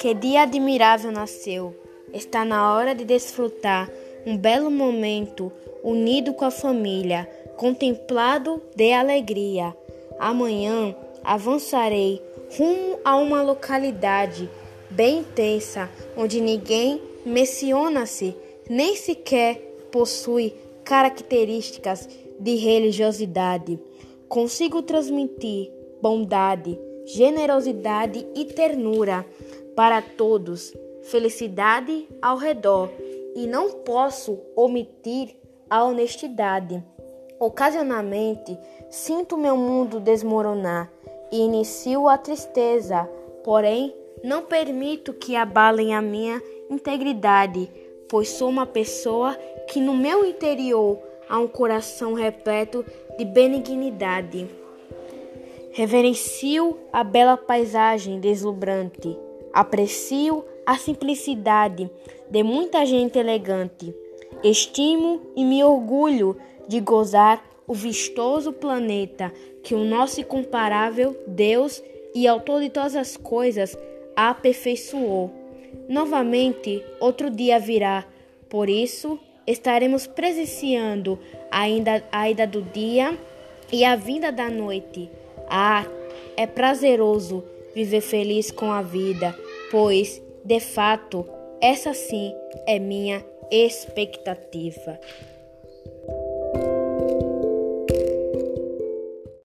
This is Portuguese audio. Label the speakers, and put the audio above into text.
Speaker 1: Que dia admirável nasceu! Está na hora de desfrutar um belo momento unido com a família, contemplado de alegria. Amanhã avançarei rumo a uma localidade bem intensa, onde ninguém menciona-se, nem sequer possui características de religiosidade. Consigo transmitir bondade, generosidade e ternura para todos, felicidade ao redor, e não posso omitir a honestidade. Ocasionalmente, sinto meu mundo desmoronar e inicio a tristeza, porém, não permito que abalem a minha integridade, pois sou uma pessoa que no meu interior há um coração repleto de benignidade. Reverencio a bela paisagem deslumbrante, aprecio a simplicidade de muita gente elegante, estimo e me orgulho de gozar o vistoso planeta que o nosso incomparável Deus e autor de todas as coisas aperfeiçoou. Novamente, outro dia virá, por isso estaremos presenciando ainda a ida do dia e a vinda da noite. Ah, é prazeroso viver feliz com a vida, pois, de fato, essa sim é minha expectativa.